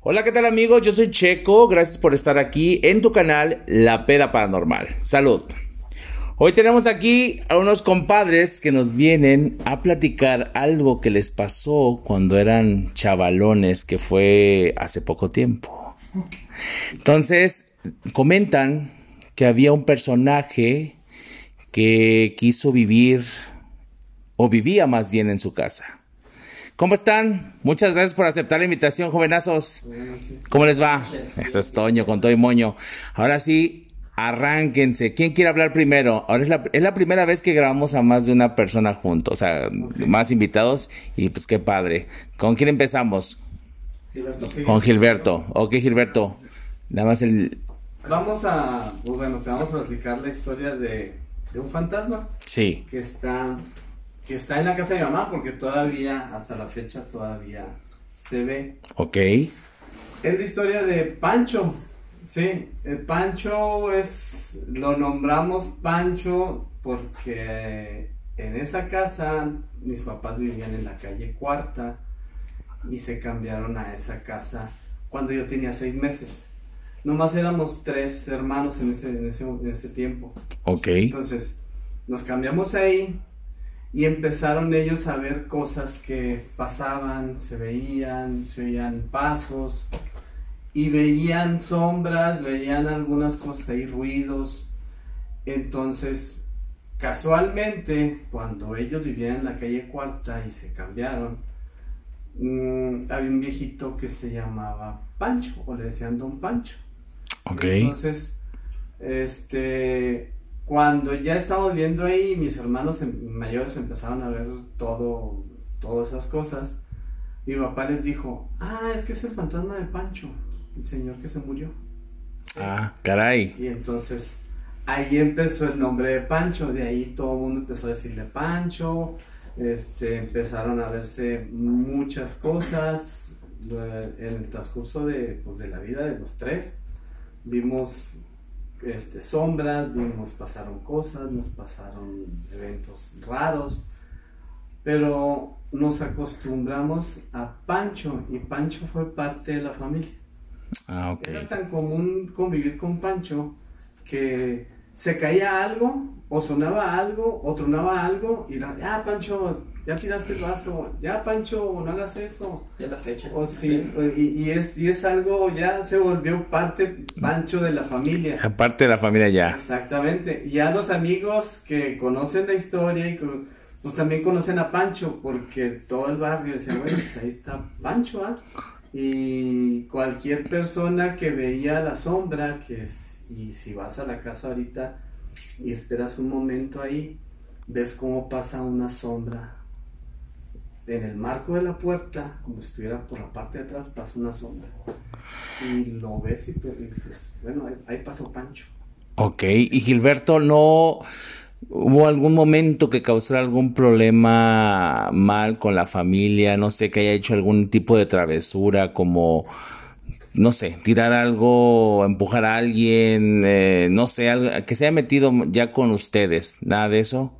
Hola, ¿qué tal amigos? Yo soy Checo, gracias por estar aquí en tu canal La Peda Paranormal. Salud. Hoy tenemos aquí a unos compadres que nos vienen a platicar algo que les pasó cuando eran chavalones, que fue hace poco tiempo. Entonces, comentan que había un personaje que quiso vivir, o vivía más bien en su casa. ¿Cómo están? Muchas gracias por aceptar la invitación, jovenazos. ¿Cómo les va? Eso es Toño, con todo y moño. Ahora sí, arránquense. ¿Quién quiere hablar primero? Ahora es la, es la primera vez que grabamos a más de una persona juntos, o sea, más invitados y pues qué padre. ¿Con quién empezamos? Gilberto. Con Gilberto. Ok, Gilberto. Nada más el... Vamos a, pues bueno, te vamos a explicar la historia de, de un fantasma Sí. que está, que está en la casa de mi mamá porque todavía, hasta la fecha, todavía se ve. Ok. Es la historia de Pancho. Sí, el Pancho es, lo nombramos Pancho porque en esa casa mis papás vivían en la calle Cuarta y se cambiaron a esa casa cuando yo tenía seis meses. Nomás éramos tres hermanos en ese, en ese, en ese tiempo. Ok. Entonces, nos cambiamos ahí y empezaron ellos a ver cosas que pasaban, se veían, se oían pasos y veían sombras, veían algunas cosas ahí, ruidos. Entonces, casualmente, cuando ellos vivían en la calle Cuarta y se cambiaron, mm, había un viejito que se llamaba Pancho, o le decían Don Pancho. Ok. Entonces, este, cuando ya estábamos viendo ahí, mis hermanos em- mayores empezaron a ver todo, todas esas cosas. Mi papá les dijo, ah, es que es el fantasma de Pancho, el señor que se murió. Ah, caray. Y entonces, ahí empezó el nombre de Pancho, de ahí todo el mundo empezó a decirle Pancho, este, empezaron a verse muchas cosas eh, en el transcurso de, pues, de la vida de los tres. Vimos este, sombras, vimos, pasaron cosas, nos pasaron eventos raros, pero nos acostumbramos a Pancho y Pancho fue parte de la familia. Ah. Era tan común convivir con Pancho que se caía algo, o sonaba algo, o tronaba algo, y era, ya Pancho, ya tiraste el vaso, ya Pancho, no hagas eso. Ya la fecha. O sí, y, y es, y es algo, ya se volvió parte Pancho de la familia. Aparte de la familia ya. Exactamente. Y ya los amigos que conocen la historia y que, pues también conocen a Pancho, porque todo el barrio decía, bueno, pues ahí está Pancho, ¿ah? Y cualquier persona que veía la sombra, que es- y si vas a la casa ahorita y esperas un momento ahí, ves cómo pasa una sombra. En el marco de la puerta, como si estuviera por la parte de atrás, pasa una sombra. Y lo ves y te dices, bueno, ahí, pasó Pancho. Ok, y Gilberto, ¿no hubo algún momento que causara algún problema mal con la familia? No sé, que haya hecho algún tipo de travesura, como, no sé, tirar algo, empujar a alguien, eh, no sé, algo, que se haya metido ya con ustedes, nada de eso.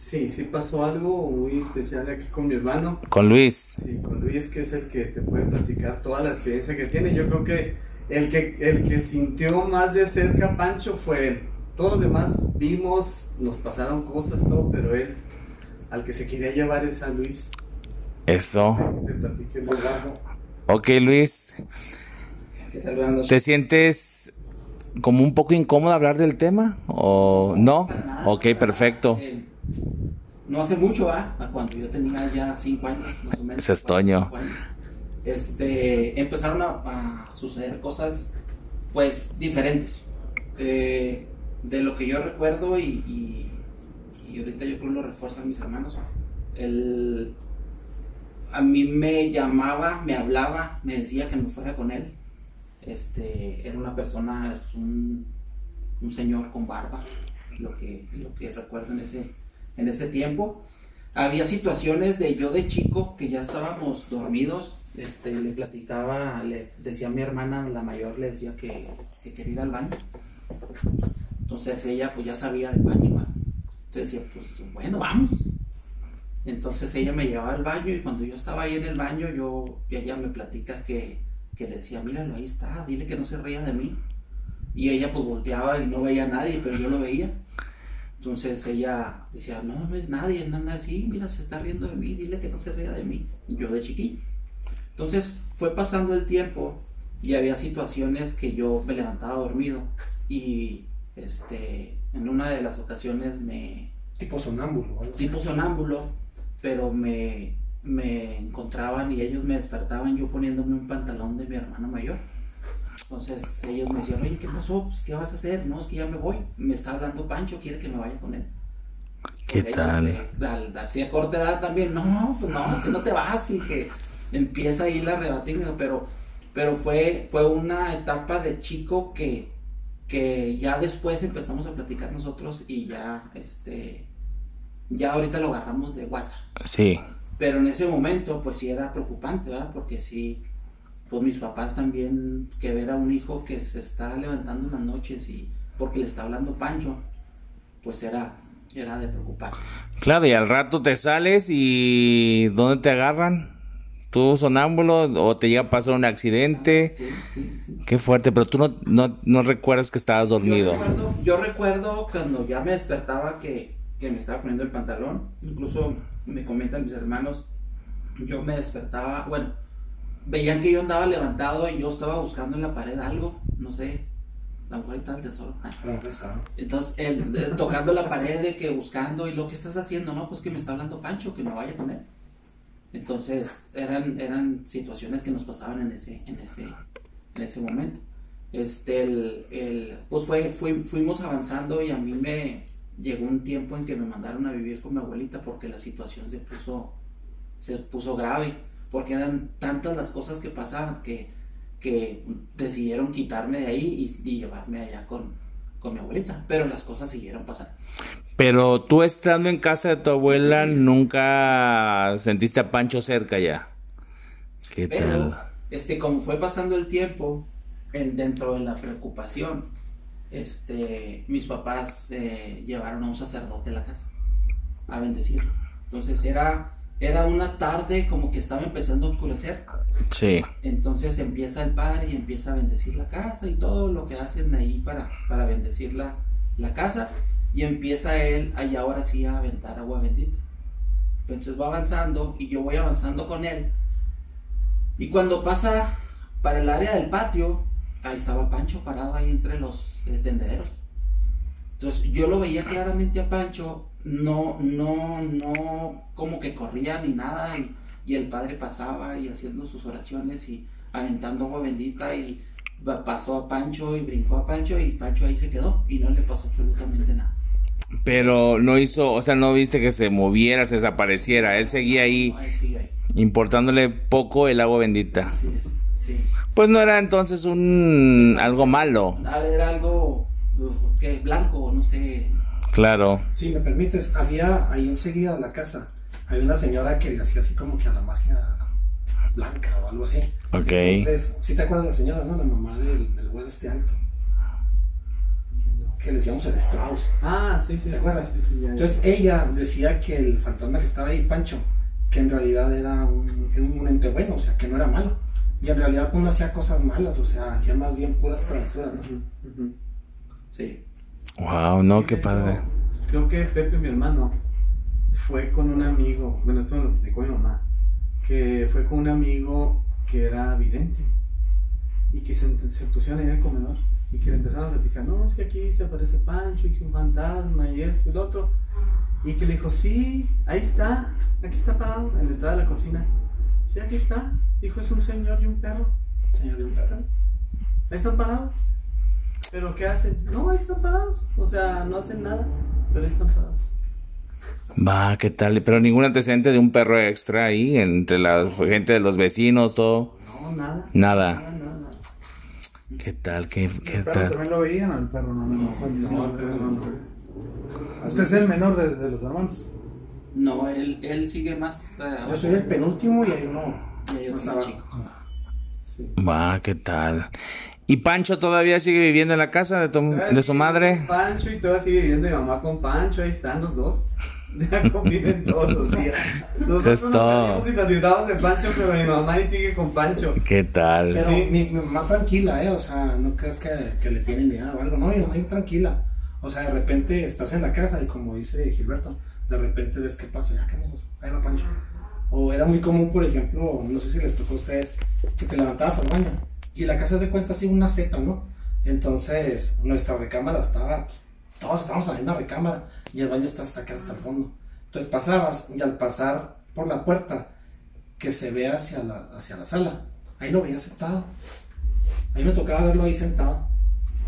Sí, sí pasó algo muy especial aquí con mi hermano. Con Luis. Sí, con Luis, que es el que te puede platicar toda la experiencia que tiene. Yo creo que el que, el que sintió más de cerca a Pancho fue él. Todos los demás vimos, nos pasaron cosas, todo, pero él, al que se quería llevar es a Luis. Eso. Que te largo. Ok, Luis, ¿Qué tal, Brando? ¿te sientes como un poco incómodo hablar del tema? ¿O no? Ok, perfecto. No hace mucho, ¿ah? A cuando yo tenía ya 5 años, más o menos. Ese es Toño. Este, empezaron a, a suceder cosas, pues, diferentes. Eh, de lo que yo recuerdo y, y, y ahorita yo creo lo refuerzan mis hermanos. El, a mí me llamaba, me hablaba, me decía que me fuera con él. Este, era una persona, es un, un señor con barba, lo que, lo que recuerdo en ese, en ese tiempo. Había situaciones de yo de chico que ya estábamos dormidos, este, le platicaba, le decía a mi hermana, la mayor, le decía que, que quería ir al baño. Entonces ella pues ya sabía de Pancho. ¿verdad? Entonces decía, pues bueno, vamos. Entonces ella me llevaba al baño y cuando yo estaba ahí en el baño, yo, ella me platica que, que le decía, míralo, ahí está, dile que no se ría de mí. Y ella pues volteaba y no veía a nadie, pero yo lo veía. Entonces ella decía, no, no es nadie, nada así, mira, se está riendo de mí, dile que no se ría de mí. Yo de chiquillo. Entonces fue pasando el tiempo y había situaciones que yo me levantaba dormido y este, en una de las ocasiones me... Tipo sonámbulo. ¿algo así? Tipo sonámbulo, pero me, me encontraban y ellos me despertaban yo poniéndome un pantalón de mi hermano mayor. Entonces ellos me decían, oye, ¿qué pasó? Pues, ¿qué vas a hacer? No, es que ya me voy. Me está hablando Pancho, quiere que me vaya con él. ¿Qué Ellos, tal? eh, al- así a corta edad también, no, pues no, que no te vas y que empieza ahí la rebatinga, pero, pero fue, fue una etapa de chico que, que ya después empezamos a platicar nosotros y ya, este, ya ahorita lo agarramos de WhatsApp. Sí. Pero en ese momento, pues sí era preocupante, ¿verdad? Porque sí, pues mis papás también, que ver a un hijo que se está levantando en las noches y porque le está hablando Pancho, pues era, era de preocuparse. Claro, y al rato te sales y ¿dónde te agarran? ¿Tú sonámbulo o te llega a pasar un accidente? Sí, sí, sí. Qué fuerte, pero tú no, no, no recuerdas que estabas dormido. Yo recuerdo, yo recuerdo cuando ya me despertaba que, que me estaba poniendo el pantalón, incluso me comentan mis hermanos, yo me despertaba, bueno, veían que yo andaba levantado y yo estaba buscando en la pared algo, no sé, a lo mejor estaba el tesoro. Ay. A lo mejor estaba. Entonces, él, tocando la pared de que buscando y lo que estás haciendo, no, pues que me está hablando Pancho, que me vaya con él. Entonces, eran, eran situaciones que nos pasaban en ese, en ese, en ese momento. Este, el, el- pues fue, fui- fuimos avanzando y a mí me llegó un tiempo en que me mandaron a vivir con mi abuelita porque la situación se puso, se puso grave, porque eran tantas las cosas que pasaban que, que decidieron quitarme de ahí y, y llevarme allá con, con mi abuelita, pero las cosas siguieron pasando. Pero tú estando en casa de tu abuela, nunca sentiste a Pancho cerca ya. ¿Qué Pero, tal? este, como fue pasando el tiempo, en, dentro de la preocupación, este, mis papás eh, llevaron a un sacerdote a la casa a bendecirlo. Entonces era, era una tarde como que estaba empezando a oscurecer. Sí. Entonces empieza el padre y empieza a bendecir la casa y todo lo que hacen ahí para, para bendecir la, la casa. Y empieza él ahí ahora sí a aventar agua bendita. Entonces va avanzando y yo voy avanzando con él. Y cuando pasa para el área del patio, ahí estaba Pancho parado ahí entre los eh, tendederos. Entonces yo lo veía claramente a Pancho, no, no, no, como que corría ni nada, y, y el padre pasaba y haciendo sus oraciones y aventando agua bendita y pasó a Pancho y brincó a Pancho y Pancho ahí se quedó y no le pasó absolutamente nada. Pero no hizo, o sea, no viste que se moviera, se desapareciera. Él seguía ahí Ahí sigue ahí. importándole poco el agua bendita. Así es, sí. Pues no era entonces un algo malo. Era algo uf, que blanco, no sé. Claro. Si me permites, había ahí enseguida de la casa, había una señora que le hacía así como que a la magia blanca o algo así. Ok. Entonces, si te acuerdas de la señora, ¿no? La mamá del, del güey este alto. Que le decíamos el Strauss. Ah, sí, sí, sí. ¿Te acuerdas? sí, sí, ya, ya. Entonces ella decía que el fantasma que estaba ahí, Pancho, que en realidad era un, un ente bueno, o sea, que no era malo. Y en realidad pues, no hacía cosas malas, o sea, hacía más bien puras travesuras, ¿no? Sí. Wow, no, Y qué padre. Creo que Pepe, mi hermano, fue con un amigo, bueno, esto me lo platicó mi mamá, que fue con un amigo que era vidente y que se, se pusieron ahí en el comedor y que le empezaron a platicar, no, es que aquí se aparece Pancho y que un fantasma y esto y lo otro. Y que le dijo, sí, ahí está, aquí está parado, en la entrada de la cocina. Sí, aquí está. Dijo, es un señor y un perro. Señor de un están. Ahí están parados. ¿Pero qué hacen? No, ahí están parados. O sea, no hacen nada, pero ahí están parados. Va, qué tal. Pero ningún antecedente de un perro extra ahí entre la gente de los vecinos, todo. No, nada. Nada. Nada, nada, nada. ¿Qué tal? ¿Qué, qué ¿El perro tal? también lo veían al perro? No, no, no. No, no, el perro no, no. Usted es el menor de, de los hermanos. No, él, él sigue más. eh, Yo soy el penúltimo y hay uno y hay otro más chico. Sí. Va, qué tal. ¿Y Pancho todavía sigue viviendo en la casa de, tu- de su madre? Pancho y todavía sigue viviendo mi mamá con Pancho, ahí están los dos. Ya conviven todos los días. Nosotros es nos salimos y nos libramos de Pancho, pero mi mamá ahí sigue con Pancho. ¿Qué tal? Pero mi, mi mamá tranquila, ¿eh? O sea, no crees que, que le tiene miedo o algo. No, mi mamá ahí tranquila. O sea, de repente estás en la casa y como dice Gilberto, de repente ves qué pasa. Ya, amigos? Ahí va Pancho. O era muy común, por ejemplo, no sé si les tocó a ustedes, que te levantabas al baño y la casa de cuenta así una seta, ¿no? Entonces, nuestra recámara estaba, pues, todos estábamos en la misma recámara y el baño está hasta acá, hasta el fondo. Entonces pasabas y al pasar por la puerta que se ve hacia la, hacia la sala, ahí lo veías sentado. A mí me tocaba verlo ahí sentado.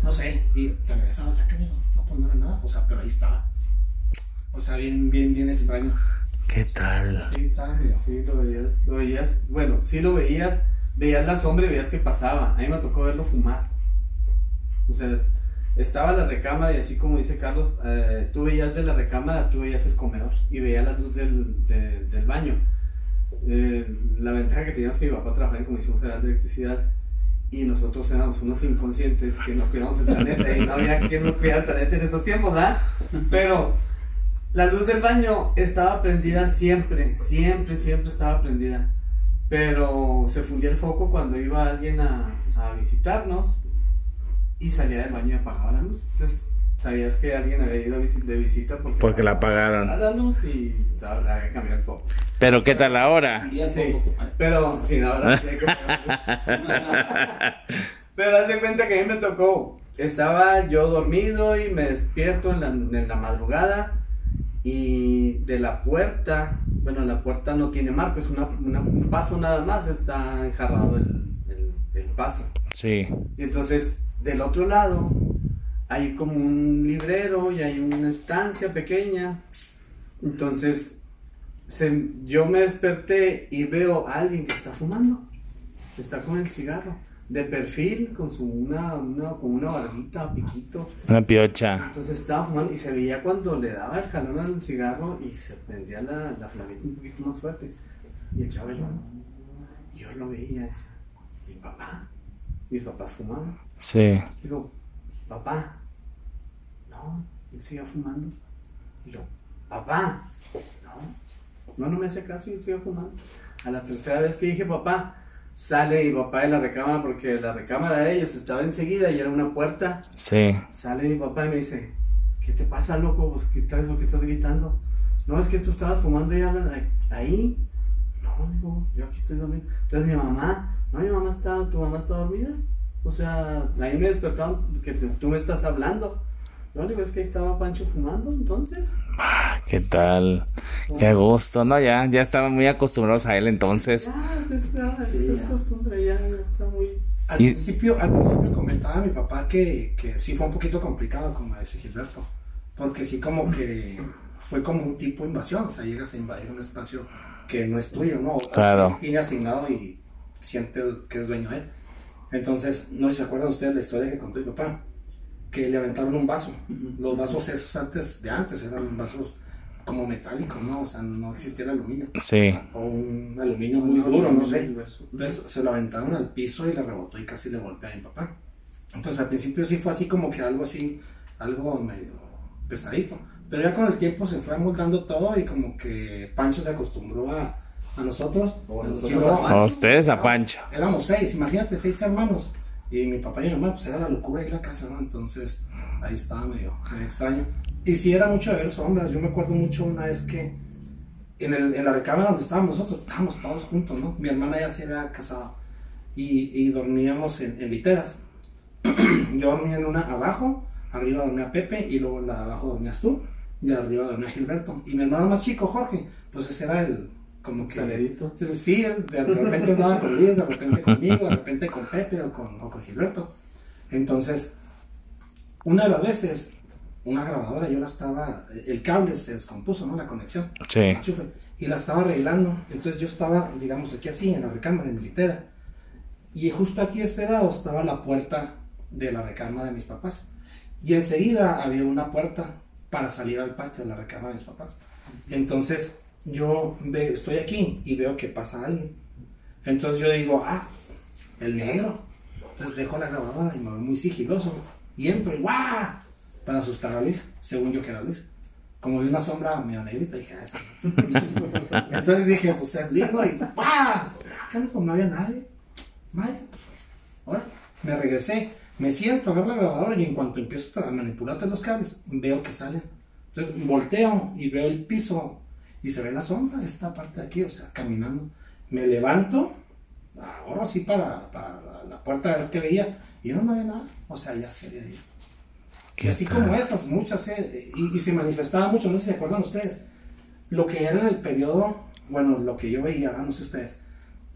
No sé, y te regresabas, que no, no era nada, o sea, pero ahí estaba. O sea, bien, bien, bien extraño. ¿Qué tal? Sí, estaba. Sí, lo veías, lo veías, bueno, sí lo veías, veías la sombra y veías que pasaba. A mí me tocó verlo fumar. O sea, estaba la recámara y así como dice Carlos, eh, tú veías de la recámara, tú veías el comedor y veías la luz del, de- del baño. Eh, la ventaja que teníamos que mi papá trabajaba en Comisión Federal de Electricidad y nosotros éramos unos inconscientes que no cuidamos el planeta y no había quien no cuidara el planeta en esos tiempos, ¿verdad? Pero la luz del baño estaba prendida siempre, siempre, siempre estaba prendida. Pero se fundía el foco cuando iba alguien a, a visitarnos y salía del baño y apagaba la luz. Entonces sabías que alguien había ido de visita porque, Porque la a apagaron. la luz y estaba, había cambiado el foco. Pero ¿qué tal ahora? Sí. poco- Pero sin ahora sí hay que la luz. Pero haz de cuenta que a mí me tocó. Estaba yo dormido y me despierto en la, en la madrugada. Y de la puerta, bueno, la puerta no tiene marco, es una- una- un paso nada más, está enjarrado el, el- el paso. Sí. Y entonces, del otro lado, hay como un librero y hay una estancia pequeña. Entonces, se- yo me desperté y veo a alguien que está fumando. Está con el cigarro. De perfil, con su una, una, con una barbita, piquito. Una piocha. Entonces estaba fumando y se veía cuando le daba el jalón al cigarro y se prendía la, la flamita un poquito más fuerte. Y el. Y Yo lo veía, decía, ¿y papá? Mis papás fumaban. Sí. Digo, papá, no, él sigue fumando. Y yo, papá, no, no, no me hace caso y él sigue fumando. A la tercera vez que dije papá, sale mi papá de la recámara porque la recámara de ellos estaba enseguida y era una puerta. Sí. Sale mi papá y me dice, ¿qué te pasa, loco? ¿Qué tal lo que estás gritando? No, es que tú estabas fumando ya ahí. No, digo, yo aquí estoy dormido. Entonces mi mamá, no, mi mamá está, tu mamá está dormida. O sea, ahí me despertaron que te- tú me estás hablando. No, digo, es que ahí estaba Pancho fumando, entonces. Ah, ¿Qué tal? Qué gusto, ¿no? Ya, ya estaban muy acostumbrados a él entonces. Ya, es, esta- es- Sí, es ya. costumbre, ya, ya está muy... Al Y- principio, al principio comentaba mi papá que, que sí fue un poquito complicado, como dice Gilberto, porque sí como que fue como un tipo de invasión, o sea, llegas a invadir un espacio que no es tuyo, ¿no? Claro. que Tiene asignado y siente que es dueño de él. Entonces, no sé si se acuerdan ustedes la historia que contó mi papá, que le aventaron un vaso. Los vasos esos antes de antes eran vasos como metálicos, ¿no? O sea, no existía el aluminio. Sí. O un aluminio muy duro, no sé. Entonces, se lo aventaron al piso y le rebotó y casi le golpea a mi papá. Entonces al principio sí fue así como que algo así, algo medio pesadito. Pero ya con el tiempo se fue amoldando todo y como que Pancho se acostumbró a, a nosotros. O Y nosotros a A ustedes a Pancho. Éramos seis, imagínate, seis hermanos. Y mi papá y mi mamá, pues era la locura ahí la casa, ¿no? Entonces ahí estaba medio, medio extraño. Y sí era mucho de ver sombras. Yo me acuerdo mucho una vez que en, el, en la recámara donde estábamos nosotros, estábamos todos juntos, ¿no? Mi hermana ya se había casado y, y dormíamos en, en literas. Yo dormía en una abajo, arriba dormía Pepe y luego en la de abajo dormías tú y arriba dormía Gilberto. Y mi hermano más chico, Jorge, pues ese era el como que... Salerito. Sí, él de repente andaba con Luis, de repente conmigo, de repente con Pepe o con, o con Gilberto. Entonces, una de las veces, una grabadora, yo la estaba, el cable se descompuso, ¿no? La conexión, Sí. enchufe, y la estaba arreglando. Entonces yo estaba, digamos, aquí así, en la recámara, en mi litera. Y justo aquí a este lado estaba la puerta de la recámara de mis papás. Y enseguida había una puerta para salir al patio de la recámara de mis papás. Entonces yo estoy aquí y veo que pasa alguien. Entonces yo digo, ah, el negro. Entonces dejo la grabadora y me voy muy sigiloso. Y entro y ¡guau! Para asustar a Luis, según yo que era Luis. como vi una sombra medio negrita, dije, ah, esa. Entonces dije, pues es lindo y ¡pah! Acá no, no había nadie. Vaya, ahora me regresé, me siento a ver la grabadora y en cuanto empiezo a manipular todos los cables, veo que salen. Entonces volteo y veo el piso y se ve la sombra, esta parte de aquí, o sea, caminando. Me levanto, ahorro así para, para la, la puerta a ver qué veía y no, no había nada, o sea, ya se. ¿Qué Y así tal? como esas, muchas, eh, y, y se manifestaba mucho, no sé si se acuerdan ustedes, lo que era en el periodo, bueno, lo que yo veía, no sé ustedes,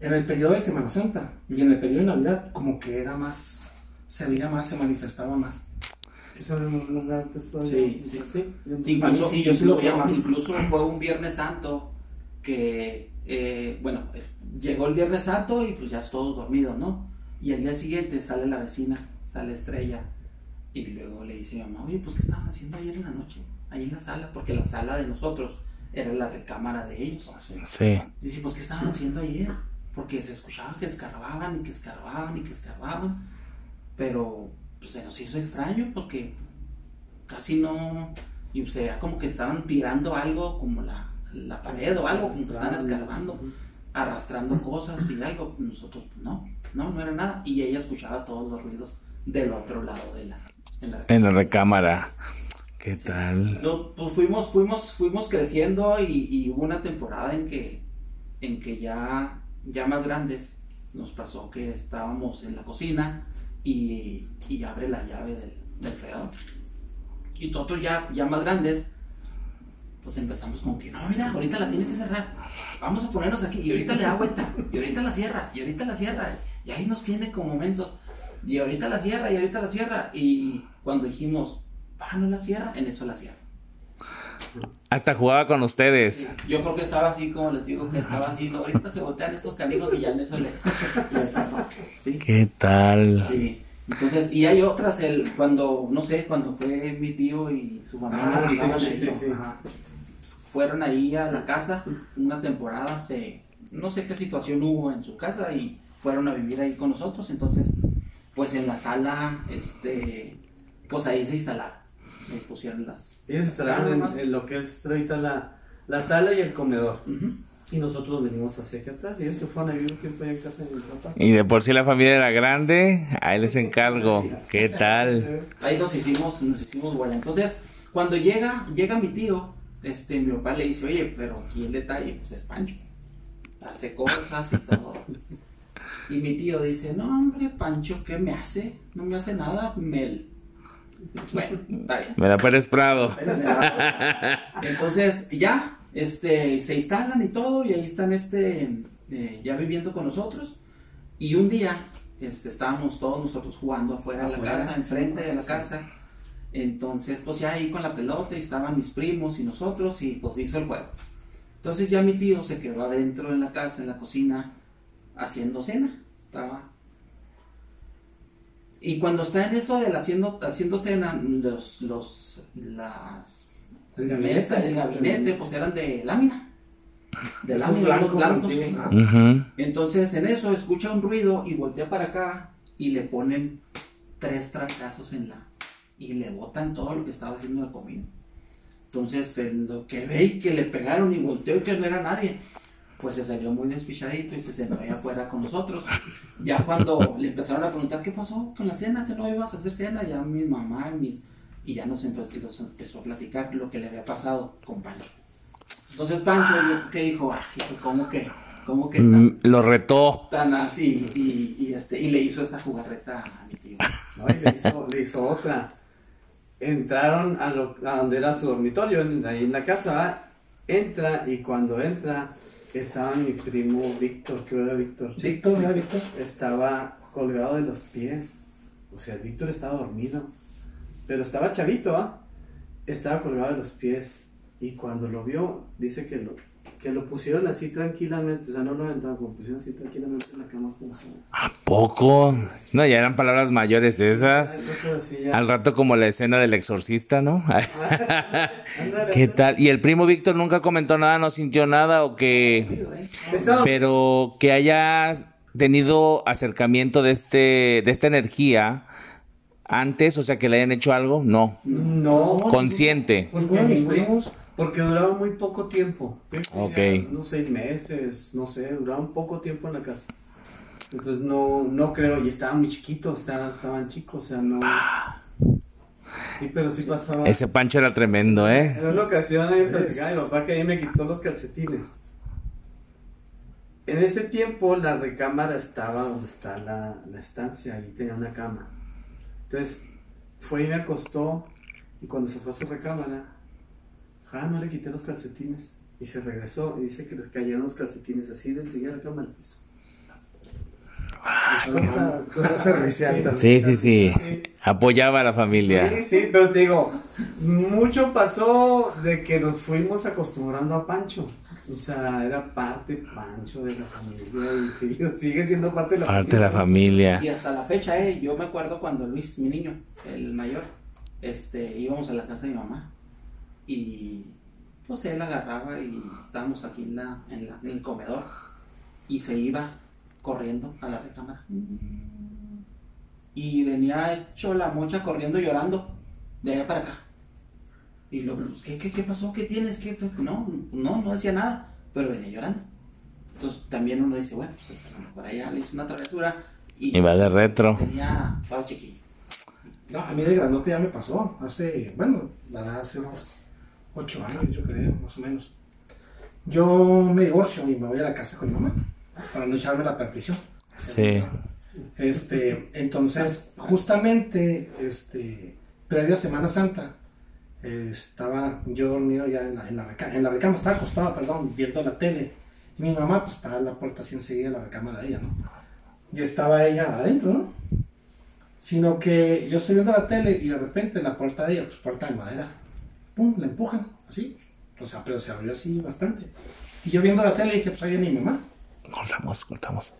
en el periodo de Semana Santa y en el periodo de Navidad, como que era más, se veía más, se manifestaba más. Eso no, no, no, Sí, sí, sí. sí. Incluso, sí, yo sí lo veía incluso- más. incluso fue un Viernes Santo que, eh, bueno, eh, llegó el Viernes Santo y pues ya todos dormidos, ¿no? Y el día siguiente sale la vecina, sale Estrella, y luego le dice a mi mamá, oye, pues ¿qué estaban haciendo ayer en la noche? Ahí en la sala, porque la sala de nosotros era la recámara de ellos. Sí. Dice, pues ¿qué estaban haciendo ayer? Porque se escuchaba que escarbaban y que escarbaban y que escarbaban. Pero pues, se nos hizo extraño porque casi no... Y se veía como que estaban tirando algo como la, la pared o algo, como que estaban escarbando, arrastrando cosas y algo. Nosotros, no, no, no era nada. Y ella escuchaba todos los ruidos del otro lado de la... en la- En la recámara. ¿Qué tal? no, pues fuimos, fuimos, fuimos creciendo y, y hubo una temporada en que, en que ya, ya más grandes nos pasó que estábamos en la cocina y, abre la llave del, del. Y nosotros ya, ya más grandes, pues empezamos como que, no, mira, ahorita la tiene que cerrar. Vamos a ponernos aquí y ahorita le da vuelta. Y ahorita la cierra. Y ahorita la cierra. Y ahí nos tiene como mensos. Y ahorita la cierra. Y ahorita la cierra. Y cuando dijimos, ah, no la cierra, en eso la cierra. Hasta jugaba con ustedes. Yo creo que estaba así, como les digo, que estaba así. ¿no? Ahorita se voltean estos canijos y ya en eso le, le. ¿Qué tal? Sí. Entonces, y hay otras, el, cuando, no sé, cuando fue mi tío y su familia, Ah, sí, estaban sí, ahí, sí, sí. ajá, fueron ahí a la casa una temporada, se, no sé qué situación hubo en su casa y fueron a vivir ahí con nosotros, entonces, pues en la sala, este, pues ahí se instalaron, me pusieron las... Ellos estarán en, en lo que es ahorita la, la sala y el comedor. Y nosotros venimos hacia aquí atrás y ellos se fueron a vivir un tiempo allá en casa de mi papá. Y de por sí la familia era grande, ahí les encargo. ¿Qué tal? Ahí nos hicimos, nos hicimos bola. Entonces, cuando llega, llega mi tío, este, mi papá le dice, oye, pero aquí el detalle, pues es Pancho. Hace cosas y todo. Y mi tío dice, no, hombre, Pancho, ¿qué me hace? No me hace nada, Mel. Bueno, está bien. Me da Pérez Prado. Entonces, ya, este, se instalan y todo, y ahí están, este, eh, ya viviendo con nosotros. Y un día, este, estábamos todos nosotros jugando afuera de la Afuera, casa, enfrente de la casa. Entonces, pues ya ahí con la pelota, y estaban mis primos y nosotros, y pues hizo el juego. Entonces ya mi tío se quedó adentro en la casa, en la cocina, haciendo cena. Estaba y cuando está en eso del haciendo, haciendo cena, los, los, las El gabinete. mesas, el gabinete, pues eran de lámina. De Esos lámina, blancos, blancos sí. Entonces en eso escucha un ruido y voltea para acá y le ponen tres trancazos en la... y le botan todo lo que estaba haciendo de comida. Entonces en lo que ve y que le pegaron y volteó y que no era nadie, pues se salió muy despichadito y se sentó ahí afuera con nosotros. Ya cuando le empezaron a preguntar qué pasó con la cena, que no ibas a hacer cena, ya mi mamá y mis... y ya nos empezó, nos empezó a platicar lo que le había pasado con Pancho. Entonces Pancho, ¿qué dijo? Ah, hijo, ¿cómo que? ¿Cómo que? tan- Mm, Lo retó. tan así y, y, este y le hizo esa jugarreta a mi tío. No, y le hizo, le hizo otra. Entraron a, lo, a donde era su dormitorio, en- ahí en la casa, ¿va? entra y cuando entra estaba mi primo Víctor, creo era Víctor. Víctor, ¿verdad, Víctor? Estaba colgado de los pies. O sea, Víctor estaba dormido. Pero estaba chavito, ¿ah? Estaba colgado de los pies. Y cuando lo vio, dice que lo, que lo pusieron así tranquilamente. O sea, no lo aventaron, lo pusieron así tranquilamente en la cama. Como si- ¿A poco? No, ya eran palabras mayores esas. Eso ya. Al rato como la escena del exorcista, ¿no? Ándale, ¿Qué tal? ¿Y el primo Víctor nunca comentó nada, no sintió nada o que... Pero que haya tenido acercamiento de este de esta energía antes, o sea, que le hayan hecho algo, no. No. Consciente. Porque Bueno, mis primos, Porque duraba muy poco tiempo. Ok. Unos seis meses, no sé, duraba un poco tiempo en la casa. Entonces no, no creo, y estaban muy chiquitos, estaban, estaban chicos, o sea, no. Sí, pero sí pasaba. Ese Pancho era tremendo, ¿eh? En una ocasión ahí me platicaba mi papá que ahí me quitó los calcetines. En ese tiempo la recámara estaba donde está la, la estancia, ahí tenía una cama. Entonces fue y me acostó y cuando se fue a su recámara, ah, no le quité los calcetines. Y se regresó y dice que les cayeron los calcetines así del silla la cama al piso. Cosa- Cosa servicial también. Sí, sí, sí. Apoyaba a la familia. Sí, sí, pero te digo, mucho pasó de que nos fuimos acostumbrando a Pancho. O sea, era parte Pancho de la familia y sigue, sigue siendo parte de la Parte de la familia. Y hasta la fecha, eh, yo me acuerdo cuando Luis, mi niño, el mayor, este, íbamos a la casa de mi mamá. Y pues él agarraba y estábamos aquí en, la, en, la- en el comedor. Y se iba corriendo a la recámara. Y venía hecho la mocha corriendo llorando de allá para acá. Y luego, pues, ¿qué, qué, qué pasó? ¿Qué tienes? ¿Qué? te-?" No, no, no decía nada, pero venía llorando. Entonces también uno dice, bueno, pues a lo mejor allá le hizo una travesura y Y va de retro. tenía, estaba chiquillo. No, a mí de grandote ya me pasó. Hace, bueno, la edad hace unos 8 años, yo creo, más o menos. Yo me divorcio y me voy a la casa con mi mamá para no echarme la perdición. Sí. Este, entonces, justamente, este, previo a Semana Santa, eh, estaba yo dormido ya en la, en la recámara, en la recámara, estaba acostado, perdón, viendo la tele. Y mi mamá, pues, estaba en la puerta así enseguida, la recámara de ella, ¿no? Y estaba ella adentro, ¿no? Sino que yo estoy viendo la tele y de repente la puerta de ella, pues, puerta de madera, pum, la empujan, así. O sea, pero se abrió así bastante. Y yo viendo la tele dije, pues, ahí viene mi mamá. Cortamos, cortamos.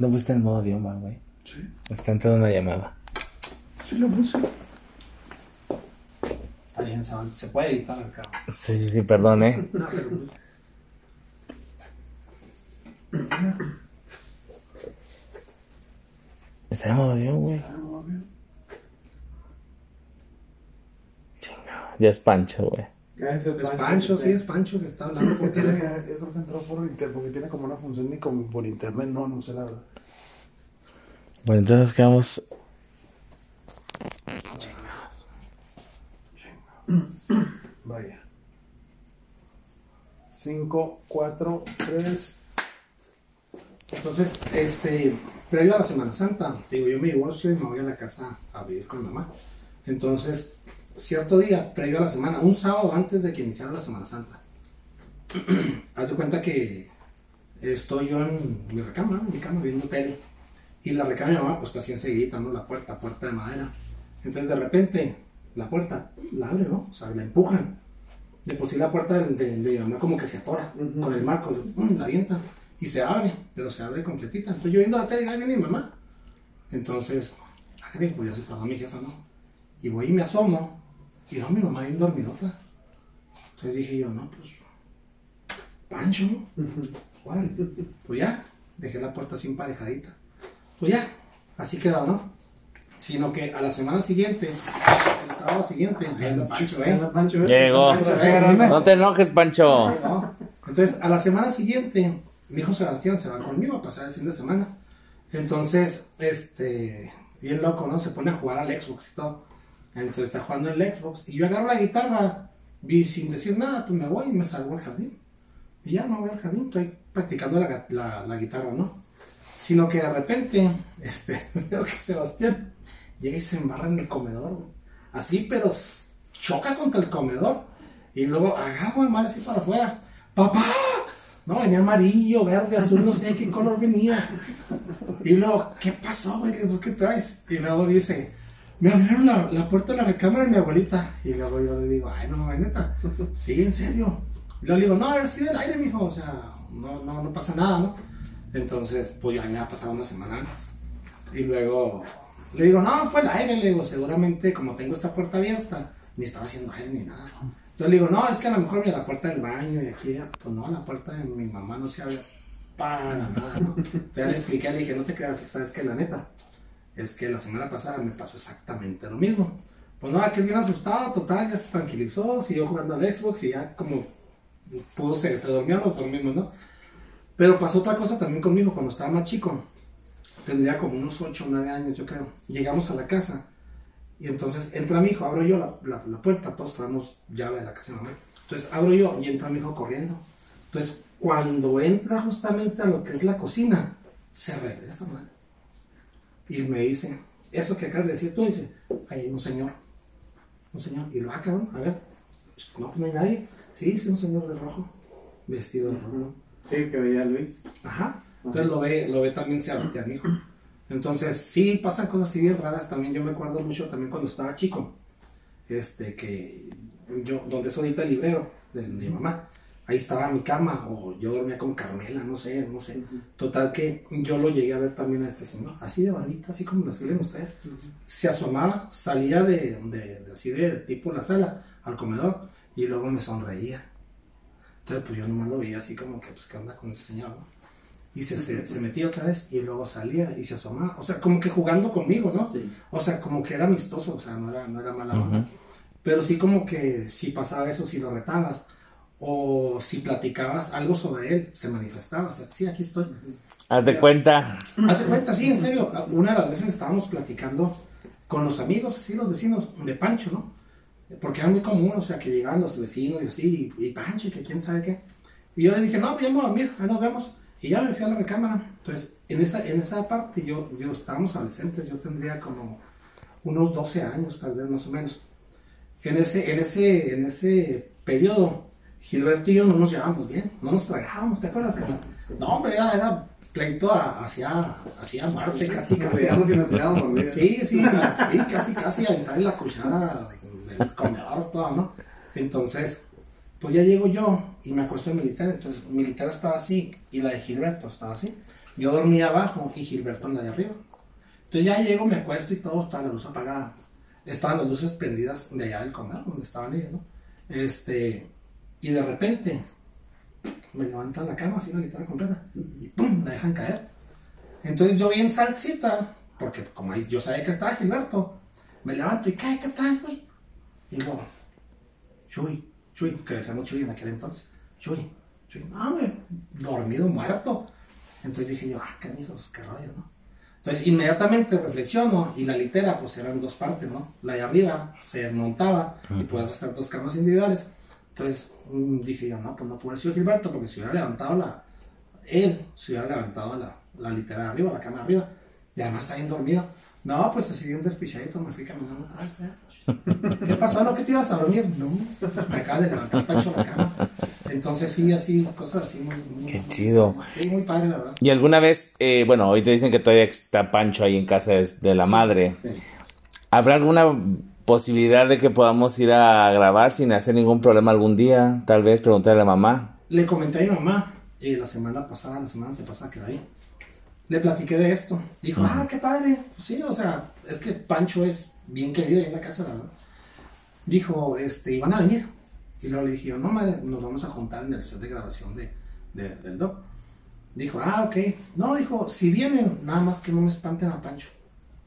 No pusiste en modo avión, güey. Sí. Está entrando una llamada. Sí, lo puse. Está bien, se, puede editar acá. Sí, sí, sí, perdón, ¿eh? No, pero pues, Está en modo avión, güey. Chingado. Ya es Pancho, güey. Es Pancho, sí, es Pancho que está hablando por Porque tiene, yo creo que entró por internet, porque tiene como una función ni como por internet, no, no sé la verdad. Bueno, entonces quedamos. Vaya. 5, 4, 3. Entonces, este, previo a la Semana Santa, digo, yo me divorcio y me voy a la casa a vivir con mi mamá. Entonces, cierto día, previo a la semana, un sábado antes de que iniciara la Semana Santa, haz de cuenta que estoy yo en mi recámara, en mi cama, viendo tele. Y la recámara de mi mamá, pues está así enseguida, ¿no? La puerta, puerta de madera. Entonces, de repente, la puerta la abre, ¿no? O sea, la empujan. De por sí la puerta de, de- de mi mamá como que se atora con el marco, ¡pum! la avientan y se abre, pero se abre completita. Entonces yo viendo la tele, ahí viene mi mamá. Entonces, ah, qué bien, pues ya se tardó mi jefa, ¿no? Y voy y me asomo, y no, mi mamá bien dormidota. Entonces dije yo, no, pues, Pancho, ¿no? Órale. Pues ya, dejé la puerta así emparejadita. Pues ya, así quedó, ¿no? Sino que a la semana siguiente, el sábado siguiente, Pancho, ¿eh? Pancho, ¿eh? Llegó. Pancho, ¿eh? No te enojes, Pancho. ¿no? Entonces, a la semana siguiente, mi hijo Sebastián se va conmigo a pasar el fin de semana. Entonces, este, bien loco, ¿no? Se pone a jugar al Xbox y todo. Entonces está jugando el Xbox y yo agarro la guitarra y sin decir nada, pues me voy y me salgo al jardín. Y ya no voy al jardín, estoy practicando la, guitarra, ¿no? Sino que de repente, este, veo que Sebastián llega y se embarra en el comedor. Así, pero choca contra el comedor. Y luego agarro a madre así para afuera. ¡Papá! No, venía amarillo, verde, azul, no sé qué color venía. Y luego, ¿qué pasó, güey? Le digo, "Pues, ¿qué traes? Y luego dice, me abrieron la, la puerta de la recámara de mi abuelita. Y luego yo le digo, ay, no, neta. Sí, en serio. Y luego le digo, no, a ver si del aire, mijo. O sea, no, no, no pasa nada, ¿no? Entonces, pues ya me ha pasado una semana antes. Y luego le digo, no, fue el aire. Le digo, seguramente como tengo esta puerta abierta, ni estaba haciendo aire ni nada. Entonces le digo, no, es que a lo mejor mira la puerta del baño y aquí, pues no, la puerta de mi mamá no se abre para nada, ¿no? Entonces le expliqué, le dije, no te creas, sabes que la neta, es que la semana pasada me pasó exactamente lo mismo. Pues no, aquel bien asustado, total, ya se tranquilizó, siguió jugando al Xbox y ya como pudo se, se durmió, nos dormimos, ¿no? Pero pasó otra cosa también conmigo cuando estaba más chico. Tendría como unos 8 o 9 años, yo creo. Llegamos a la casa y entonces entra mi hijo, abro yo la, la- puerta, todos traemos llave de la casa de mamá. Entonces abro yo y entra mi hijo corriendo. Entonces cuando entra justamente a lo que es la cocina, se regresa, man. Y me dice, eso que acabas de decir tú, dice, hay un señor. Un señor. Y lo, ah, cabrón, a ver. No, pues no hay nadie. Sí, sí, un señor de rojo, vestido de rojo. Sí, que veía a Luis. Ajá. Entonces lo ve, lo ve también Sebastián, hijo. Entonces, sí, pasan cosas así bien raras también. Yo me acuerdo mucho también cuando estaba chico. Este, que yo, donde es ahorita el librero de, de mi mamá, ahí estaba mi cama, o yo dormía con Carmela, no sé, no sé. Total que yo lo llegué a ver también a este señor, así de barbita, así como lo escriben ustedes. Se asomaba, salía de, de- de así de tipo la sala al comedor y luego me sonreía. Entonces, pues yo nomás lo veía así como que, pues, ¿qué onda con ese señor, no? Y se, se, se metía otra vez y luego salía y se asomaba. O sea, como que jugando conmigo, ¿no? Sí. O sea, como que era amistoso, o sea, no era, no era mala onda. Pero sí como que si pasaba eso, si lo retabas o si platicabas algo sobre él, se manifestaba. O sea, sí, aquí estoy. Haz de cuenta. Haz de cuenta, sí, en serio. Una de las veces estábamos platicando con los amigos, así los vecinos, de Pancho, ¿no? Porque era muy común, o sea, que llegaban los vecinos y así, y, y Pancho, y que quién sabe qué. Y yo le dije, no, a dormir, ahí nos vemos. Y ya me fui a la recámara. Entonces, en esa, en esa parte, yo, yo estábamos adolescentes, yo tendría como unos 12 años, tal vez más o menos. En ese, en ese, en ese periodo, Gilberto y yo no nos llevábamos bien, no nos tragábamos, ¿te acuerdas? carnal? No, hombre, era, era pleito hacia, hacia muerte, casi, Nos casi. veíamos y nos tirábamos. Sí, sí, sí, casi, casi a entrar en la cuchara del comedor, todo, ¿no? Entonces, pues ya llego yo y me acuesto en militar, entonces militar estaba así y la de Gilberto estaba así. Yo dormía abajo y Gilberto en la de arriba. Entonces ya llego, me acuesto y todo, está la luz apagada. Estaban las luces prendidas de allá del comedor, donde estaban ellos, ¿no? Este, y de repente me levantan la cama así la guitarra completa y ¡pum! la dejan caer. Entonces yo bien salsita, porque como ahí yo sabía que estaba Gilberto, me levanto y cae, ¿qué traes, güey? Y digo, Chuy, Chuy, que decíamos Chuy en aquel entonces, Chuy, Chuy, no, hombre, dormido, muerto. Entonces dije yo, ah, canijos, qué rollo, ¿no? Entonces inmediatamente reflexiono y la litera pues eran dos partes, ¿no? La de arriba se desmontaba y podías hacer dos camas individuales. Entonces dije yo, no, pues no puede sido Gilberto porque si hubiera levantado la, él se hubiera levantado la, la litera de arriba, la cama arriba, y además está bien dormido. No, pues así bien despichadito me fui caminando atrás, ¿eh? ¿Qué pasó? ¿No que te ibas a dormir? No, pues me acaba de levantar Pancho la cama. Entonces sí, así, cosas así muy... muy Qué chido. Sí, muy padre, la verdad. Y alguna vez, eh, bueno, hoy te dicen que todavía está Pancho ahí en casa de, de la madre. ¿Habrá alguna posibilidad de que podamos ir a grabar sin hacer ningún problema algún día? Tal vez preguntarle a la mamá. Le comenté a mi mamá eh, la semana pasada, la semana pasada que vi. Le platiqué de esto. Dijo, ah, qué padre. Pues sí, o sea, es que Pancho es bien querido ahí en la casa, la verdad. Dijo, este, iban a venir. Y luego le dije yo, no, madre, nos vamos a juntar en el set de grabación de, de- del doc. Dijo, ah, ok. No, dijo, si vienen, nada más que no me espanten a Pancho.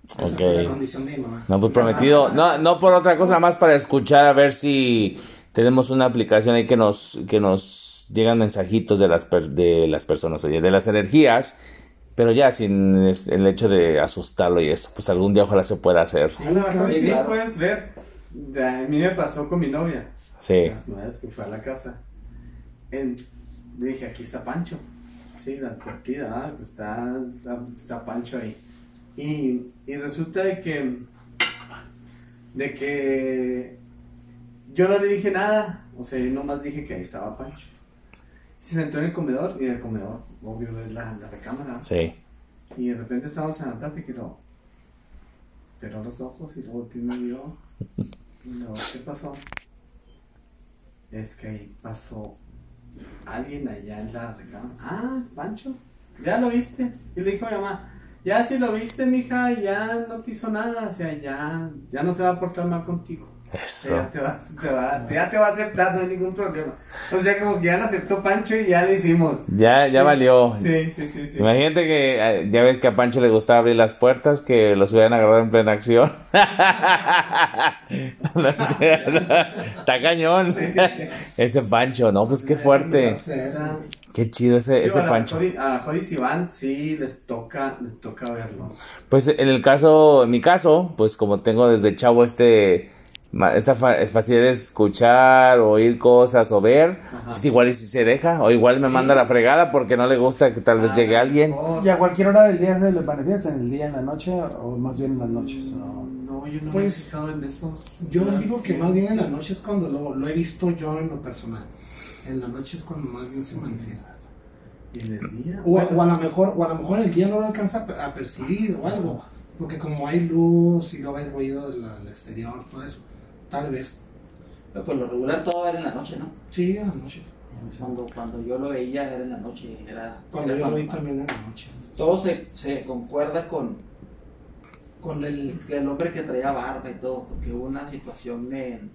Esa Ok. fue la condición de mi mamá. No, pues prometido. No, no por otra cosa, más para escuchar a ver si tenemos una aplicación ahí que nos, que nos llegan mensajitos de las, per- de las personas, oye, de las energías. Pero ya sin el hecho de asustarlo y eso, pues algún día ojalá se pueda hacer. Sí, la verdad, Sí, sí, claro. puedes ver. Ya, A mí me pasó con mi novia. Sí. Las nuevas que fue a la casa. En- dije, aquí está Pancho. Sí, la partida, ah, está, está, está Pancho ahí. Y, y resulta de que, de que yo no le dije nada. O sea, yo nomás dije que ahí estaba Pancho. Se sentó en el comedor y del comedor, obvio, es la, la recámara. Sí. Y de repente estábamos en la plática y luego cerró los ojos y luego me vio. Y luego, ¿qué pasó? Es que ahí pasó alguien allá en la recámara. Ah, es Pancho. Ya lo viste. Y le dijo a mi mamá, ya si lo viste, mija, ya no te hizo nada. O sea, ya, ya no se va a portar mal contigo. Eso. Ya te, va, ya te va a aceptar, no hay ningún problema. O sea, como que ya lo aceptó Pancho y ya lo hicimos. Ya, ya Sí. valió. Sí, sí, sí, sí. Imagínate que eh, ya ves que a Pancho le gustaba abrir las puertas, que los hubieran agarrado en plena acción. Está cañón. Ese Pancho, no, pues qué fuerte. Qué chido ese, Digo, ese a Pancho. mejor A Joris y Van sí les toca, les toca verlo. Pues en el caso, en mi caso, pues como tengo desde chavo este, ma- esa fa- facilidad de escuchar, oír cosas o ver, Ajá. pues igual y si se deja, o igual me manda la fregada porque no le gusta que tal vez Ah, llegue alguien. mejor. ¿Y a cualquier hora del día se le manifiesta? ¿En el día, en la noche o más bien en las noches? No. No, yo no me he Pues, fijado en eso. Yo digo que más bien en la noche es cuando lo, lo he visto yo en lo personal. En la noche es cuando más bien se manifiesta. ¿Y en el día? O, o a lo mejor, o a lo mejor en el día no lo alcanza a per- a percibir o algo. Porque como hay luz y luego hay ruido del del exterior, todo eso. Tal vez. Pero por lo regular todo era en la noche, ¿no? Sí, en la noche. Cuando, cuando yo lo veía era en la noche. Era, Cuando era yo lo vi más- también en la noche. Todo se, se concuerda con, con el, el hombre que traía barba y todo. Porque hubo una situación en.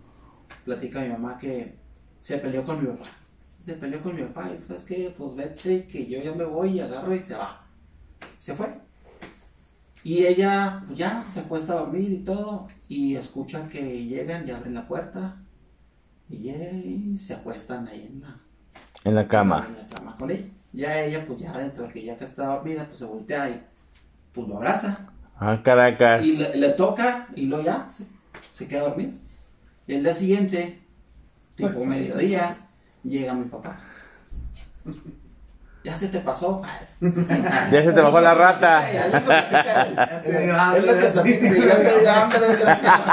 Platica mi mamá que se peleó con mi papá. Se peleó con mi papá y ¿sabes qué? Pues vete que yo ya me voy y agarro y se va. Se fue. Y ella pues ya se acuesta a dormir y todo. Y escuchan que llegan y abren la puerta. Y, y se acuestan ahí en la, En la cama. en la cama con ella. Ya ella, pues ya dentro de que ya que está dormida, pues se voltea y pues lo abraza. Ah, Caracas. Y le, le toca y luego ya se, se queda dormido. Y el día siguiente, tipo mediodía, llega mi papá. Ya se te pasó. Ya se te bajó la rata. Es lo que se te hambre, desgraciado.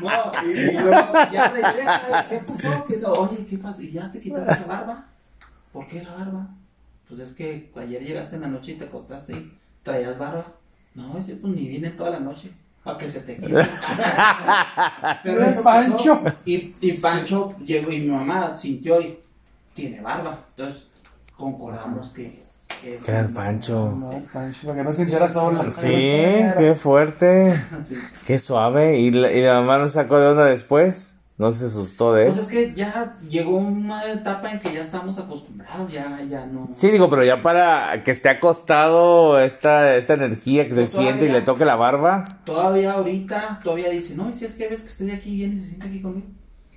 No, y, y luego ya regresa. ¿Qué pasó? Oye, ¿qué pasó? ¿Y ya te quitaste la barba? ¿Por qué la barba? Pues es que ayer llegaste en la noche y te acostaste y traías barba. No, ese pues ni vine toda la noche. Para que se te quite. Pero es eso Pancho. pasó. Y, y Pancho llegó y mi mamá sintió y tiene barba. Entonces concordamos que, que es Que era el un- Pancho. No, Pancho, para que no se sintiera sola. Sí, qué fuerte. Sí. Qué suave. ¿Y la, y la mamá nos sacó de onda después? No se asustó de él. Pues es que ya llegó una etapa en que ya estamos acostumbrados, ya, ya no. Sí, digo, pero ya para que esté acostado esta, esta energía que se Pues siente y le toque la barba. Todavía ahorita, todavía dice, no, y si es que ves que estoy aquí, viene y se siente aquí conmigo.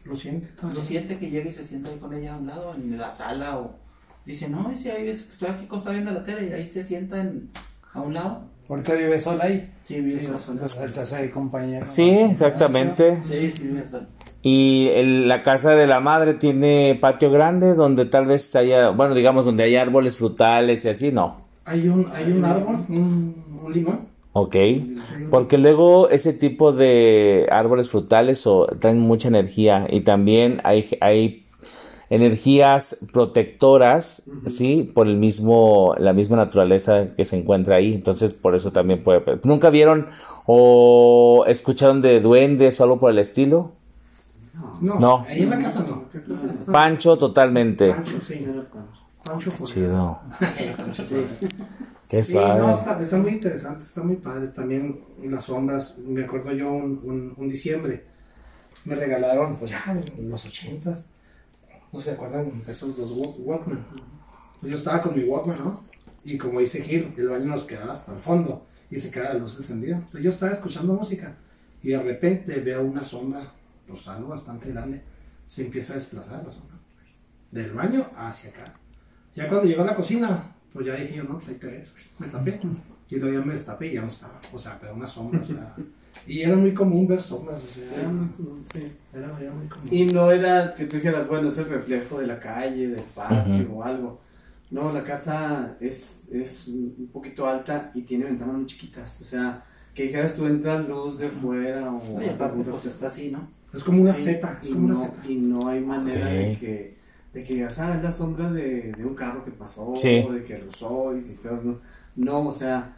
Lo siente. Lo siente que llega y se sienta ahí con ella a un lado, en la sala, o dice, no, y si hay veces que estoy aquí acostado viendo la tele y ahí se sienta en, a un lado. Ahorita vive sola ahí. Sí, vive sola. Entonces él se hace ahí compañía. Sí, exactamente. Sí, sí, vive sola. Y el- la casa de la madre tiene patio grande donde tal vez haya, bueno, digamos, donde hay árboles frutales y así, no. Hay un, hay un árbol, un, un limón. Ok. Porque luego ese tipo de árboles frutales o, traen mucha energía y también hay, hay energías protectoras, ¿sí? Por el mismo, la misma naturaleza que se encuentra ahí. Entonces, por eso también puede... ¿Nunca vieron o escucharon de duendes o algo por el estilo? No, No. ahí en la casa no. Pancho totalmente. Pancho, sí. Pancho. Chido. Sí. Qué Sí, no, suave. está, está muy interesante, está muy padre. También las sombras, me acuerdo yo un, un, un diciembre, me regalaron, pues ya en los ochentas, no se acuerdan de esos dos Walk- Walkman. Pues yo estaba con mi Walkman, ¿no? Y como dice Gil, el baño nos quedaba hasta el fondo y se quedaba la luz encendida. Entonces yo estaba escuchando música y de repente veo una sombra, pues algo bastante grande, se empieza a desplazar la sombra. Del baño hacia acá. Ya cuando llegó a la cocina, pues ya dije yo, no, pues ahí te ves, me tapé. Y luego ya me destapé y ya no estaba. O sea, pero una sombra, o sea. Y era muy común ver sombras, o sea, Era era, muy común, sí. era, era muy común. Y no era que tú dijeras, bueno, es el reflejo de la calle, del patio o algo. No, la casa es, es un poquito alta y tiene ventanas muy chiquitas. O sea, que dijeras tú entra luz de fuera o... Oye, aparte, pues está así, ¿no? Es como una Sí, Z, es y como una Z. Y no hay manera de que, de que digas, ah, es la sombra de, de un carro que pasó, Sí. o de que rozó y se hizo, no, no, o sea,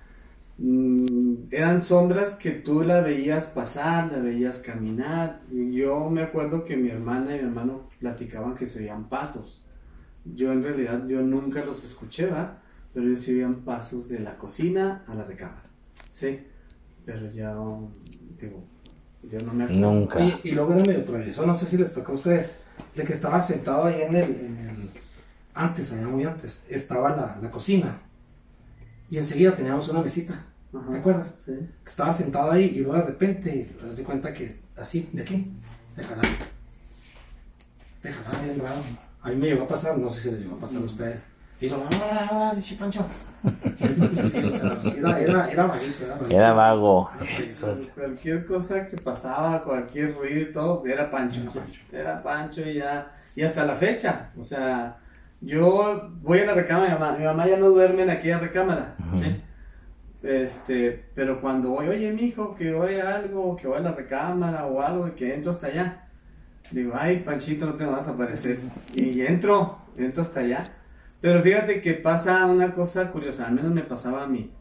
mm, eran sombras que tú la veías pasar, la veías caminar. Yo me acuerdo que mi hermana y mi hermano platicaban que se oían pasos. Yo en realidad, yo nunca los escuché, ¿va? Pero ellos se oían pasos de la cocina a la recámara, ¿sí? Pero ya, um, digo, Yo no me acuerdo. Nunca. Y luego era medio travieso, no sé si les tocó a ustedes, de que estaba sentado ahí en el, en el- antes, allá muy antes, estaba la, la cocina. Y enseguida teníamos una mesita, Ajá. ¿te acuerdas? Sí. Que estaba sentado ahí y luego de repente, te das de cuenta que así, de aquí, de jalar. De jalar bien raro. A mí me llegó a pasar, no sé si les llegó a pasar a ustedes. Y luego, ah, ah, dice Pancho. Entonces, era, era, era vaguito, era vaguito. Era vago. Cualquier- Cualquier cosa que pasaba, cualquier ruido y todo, era Pancho. Era Pancho. Y ya. Y hasta la fecha. O sea, yo voy a la recámara mi mamá. Mi mamá ya no duerme en aquella recámara. ¿sí? Este, pero cuando voy, oye, mijo, que voy a algo, que voy a la recámara o algo y que entro hasta allá. Digo, ay, Panchito, no te vas a aparecer. Y entro, entro hasta allá. Pero fíjate que pasa una cosa curiosa, al menos me pasaba a mí.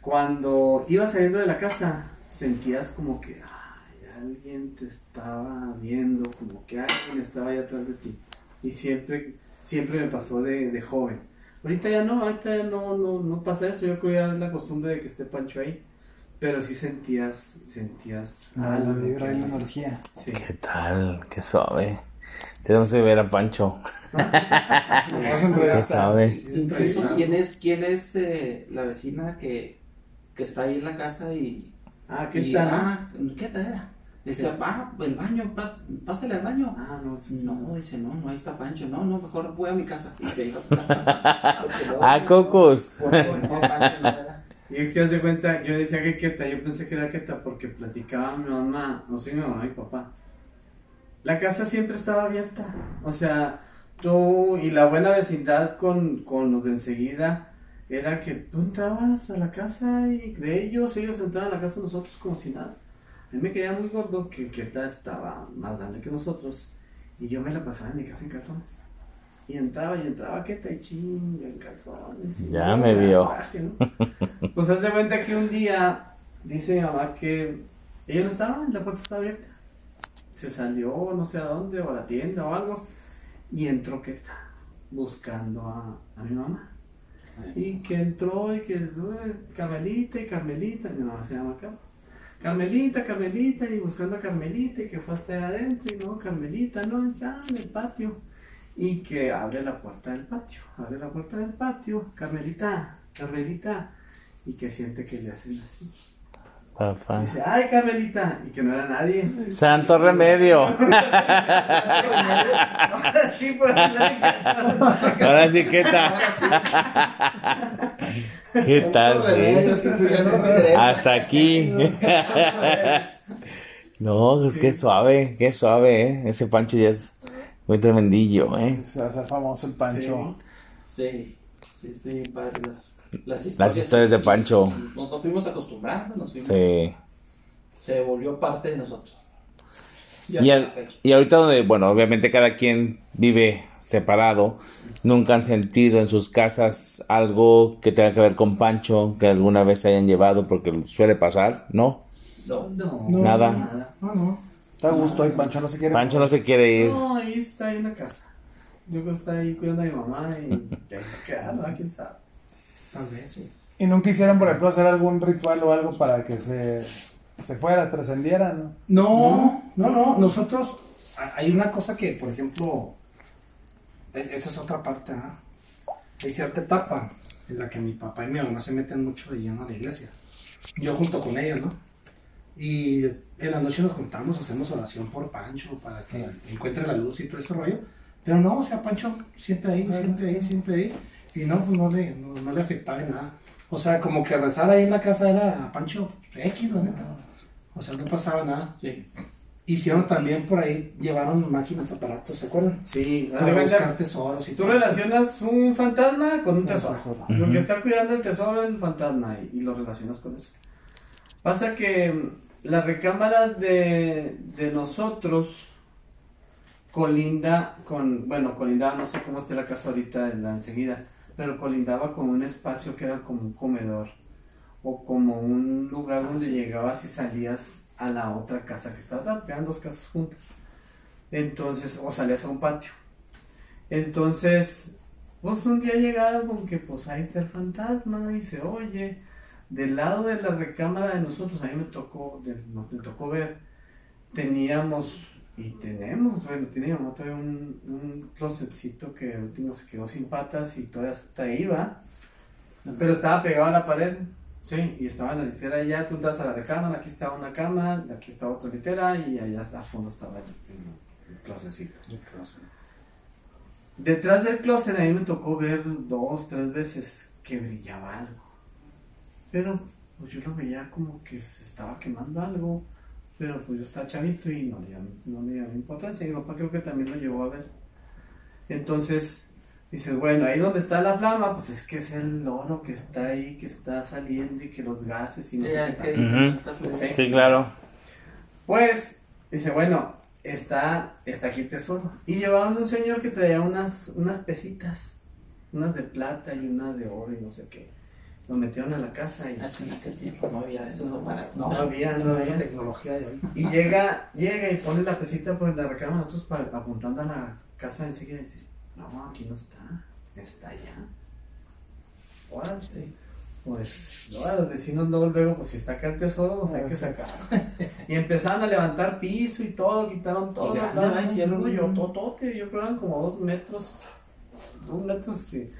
Cuando ibas saliendo de la casa, sentías como que ay, alguien te estaba viendo, como que alguien estaba ahí atrás de ti. Y siempre, siempre me pasó de, de joven. Ahorita ya no, ahorita ya no, no, no pasa eso. Yo creo que ya es la costumbre de que esté Pancho ahí. Pero sí sentías, sentías Ah, la vibra y la energía. Sí. ¿Qué tal? Qué suave. Tenemos que ver a Pancho. ¿Qué sabe? Incluso, ¿quién es, quién es eh, la vecina que, que está ahí en la casa y... Ah, ¿qué y- tal? Ah, ¿qué tal? Dice, ah, el baño, pas- pásale al baño. Ah, no, sí, sí. No, dice, no, no, ahí está Pancho. No, no, mejor voy a mi casa. Y se iba a su casa. Luego- Ah, Cocos. No, Pancho no era. Y es que haz de cuenta, yo decía que Queta, yo pensé que era Queta porque platicaba mi mamá, no sé mi mamá y papá. La casa siempre estaba abierta, o sea, tú y la buena vecindad con, con los de enseguida era que tú entrabas a la casa y de ellos, ellos entraban a la casa de nosotros como si nada. A mí me quedaba muy gordo que Queta estaba más grande que nosotros y yo me la pasaba en mi casa en calzones. Y entraba y entraba Queta y chinga en calzones. y Ya me vio. Pues haz de cuenta que un día dice mi mamá que ella no estaba, la puerta estaba abierta. Se salió no sé a dónde, o a la tienda o algo, y entró Queta buscando a, a mi mamá. Y que entró y que "Uy, Carmelita y Carmelita, mi mamá se llama Carmen. Carmelita, Carmelita, y buscando a Carmelita, y que fue hasta adentro, y no, Carmelita, no, ya en el patio. Y que abre la puerta del patio, abre la puerta del patio, Carmelita, Carmelita, y que siente que le hacen así. Papá. Dice, ay, Carmelita, y que no era nadie. Santo remedio. Ahora sí en calzones. Ahora sí, ¿qué tal? ¿Qué tal? Sí? que regresa. Hasta aquí. No, es que es suave, qué suave, ¿eh? Ese Pancho ya es muy tremendillo, ¿eh? Se va a hacer famoso el Pancho. Sí, sí, estoy bien padre las, las historias. Las historias de Pancho. Nos, nos fuimos acostumbrando, nos fuimos. Sí. Se volvió parte de nosotros. Y, al- y ahorita donde, bueno, obviamente cada quien vive separado, nunca han sentido en sus casas algo que tenga que ver con Pancho, que alguna vez se hayan llevado, porque suele pasar, ¿no? No. No. Nada. No, no. Está a gusto y Pancho no se quiere. Pancho no se quiere ir. No, ahí está ahí en la casa. Yo creo que está ahí cuidando a mi mamá y ahí ¿no? ¿Quién sabe? Tal vez, sí. Y no quisieran, por ejemplo, hacer algún ritual o algo para que se, se fuera, trascendiera, ¿no? No, no, no, nosotros, hay una cosa que, por ejemplo, es- esta es otra parte, ¿ah? hay cierta etapa en la que mi papá y mi mamá se meten mucho de lleno a la iglesia, yo junto con ellos, ¿no? Y en la noche nos juntamos, hacemos oración por Pancho, para que encuentre la luz y todo ese rollo, pero no, o sea, Pancho siempre ahí, siempre ahí, siempre ahí, y no, pues no le, no, no le afectaba en nada. O sea, como que rezar ahí en la casa era Pancho X, la neta. O sea, no pasaba nada. Sí. Hicieron también por ahí, llevaron máquinas, aparatos, ¿se acuerdan? Sí, Para de buscar cuenta, tesoros y tú todo. relacionas un fantasma con un tesoro. tesoro. Lo que está cuidando el tesoro es el fantasma y, y lo relacionas con eso. Pasa que mm, la recámara de, de nosotros colinda con, bueno, colindaba, no sé cómo esté la casa ahorita en la enseguida, pero colindaba con un espacio que era como un comedor o como un lugar donde llegabas y salías a la otra casa que estaba atrás, eran dos casas juntas. Entonces, o salías a un patio. Entonces, pues un día llegaron con que pues ahí está el fantasma y se oye. Del lado de la recámara de nosotros, a mí me tocó, de- no, me tocó ver teníamos y tenemos, bueno, teníamos todavía un, un closetcito que al último se quedó sin patas y todavía hasta iba, pero estaba pegado a la pared, sí, y estaba en la litera allá, tú entras a la recámara, aquí estaba una cama, aquí estaba otra litera y allá al fondo estaba el, el, el closetcito. Detrás del closet a mí me tocó ver dos, tres veces que brillaba algo. Pero pues yo lo veía como que se estaba quemando algo. Pero pues yo estaba chavito y no le no le daba importancia. Mi papá creo que también lo llevó a ver. Entonces, dices, bueno, ahí donde está la flama, pues es que es el oro que está ahí, que está saliendo y que los gases y no Sí, sé ¿qué muy- Sí. Sí, claro. Pues, dice, bueno, está, está aquí el tesoro. Y llevaban un señor que traía unas, unas pesitas, unas de plata y unas de oro y no sé qué. Lo metieron a la casa y que aquel tiempo no había esos aparatos. no había, no había. tecnología de hoy. Y llega, llega y pone la pesita por la recámara, nosotros apuntando a la casa enseguida y dice, no, aquí no está, está allá. Órale. Pues, no, a los vecinos luego, luego, pues si está acá el tesoro, pues hay que sacar. Y empezaron a levantar piso y todo, quitaron todo. Y grande. Hicieron No, yo, un- totote, yo creo que eran como dos metros, dos metros y,